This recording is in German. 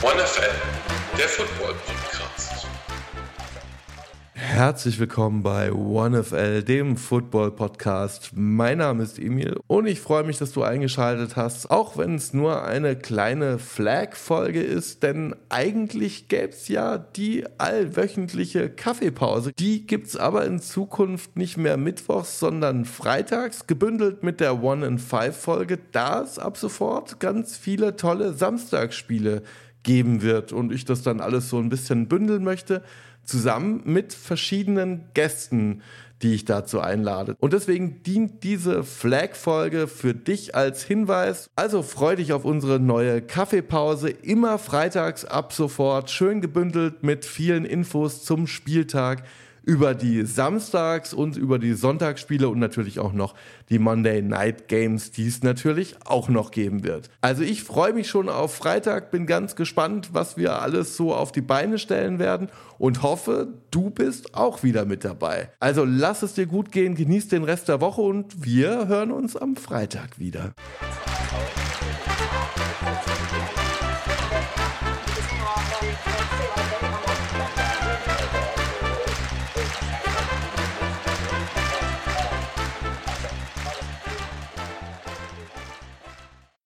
OneFL, der Football Podcast. Herzlich willkommen bei OneFL, dem Football Podcast. Mein Name ist Emil und ich freue mich, dass du eingeschaltet hast, auch wenn es nur eine kleine Flag-Folge ist, denn eigentlich gäbe es ja die allwöchentliche Kaffeepause. Die gibt es aber in Zukunft nicht mehr mittwochs, sondern freitags, gebündelt mit der One in Five Folge, da es ab sofort ganz viele tolle Samstagsspiele geben wird und ich das dann alles so ein bisschen bündeln möchte zusammen mit verschiedenen Gästen, die ich dazu einlade. Und deswegen dient diese Flag-Folge für dich als Hinweis. Also freu dich auf unsere neue Kaffeepause, immer freitags ab sofort, schön gebündelt mit vielen Infos zum Spieltag über die Samstags- und über die Sonntagsspiele und natürlich auch noch die Monday Night Games, die es natürlich auch noch geben wird. Also ich freue mich schon auf Freitag, bin ganz gespannt, was wir alles so auf die Beine stellen werden und hoffe, du bist auch wieder mit dabei. Also lass es dir gut gehen, genieß den Rest der Woche und wir hören uns am Freitag wieder.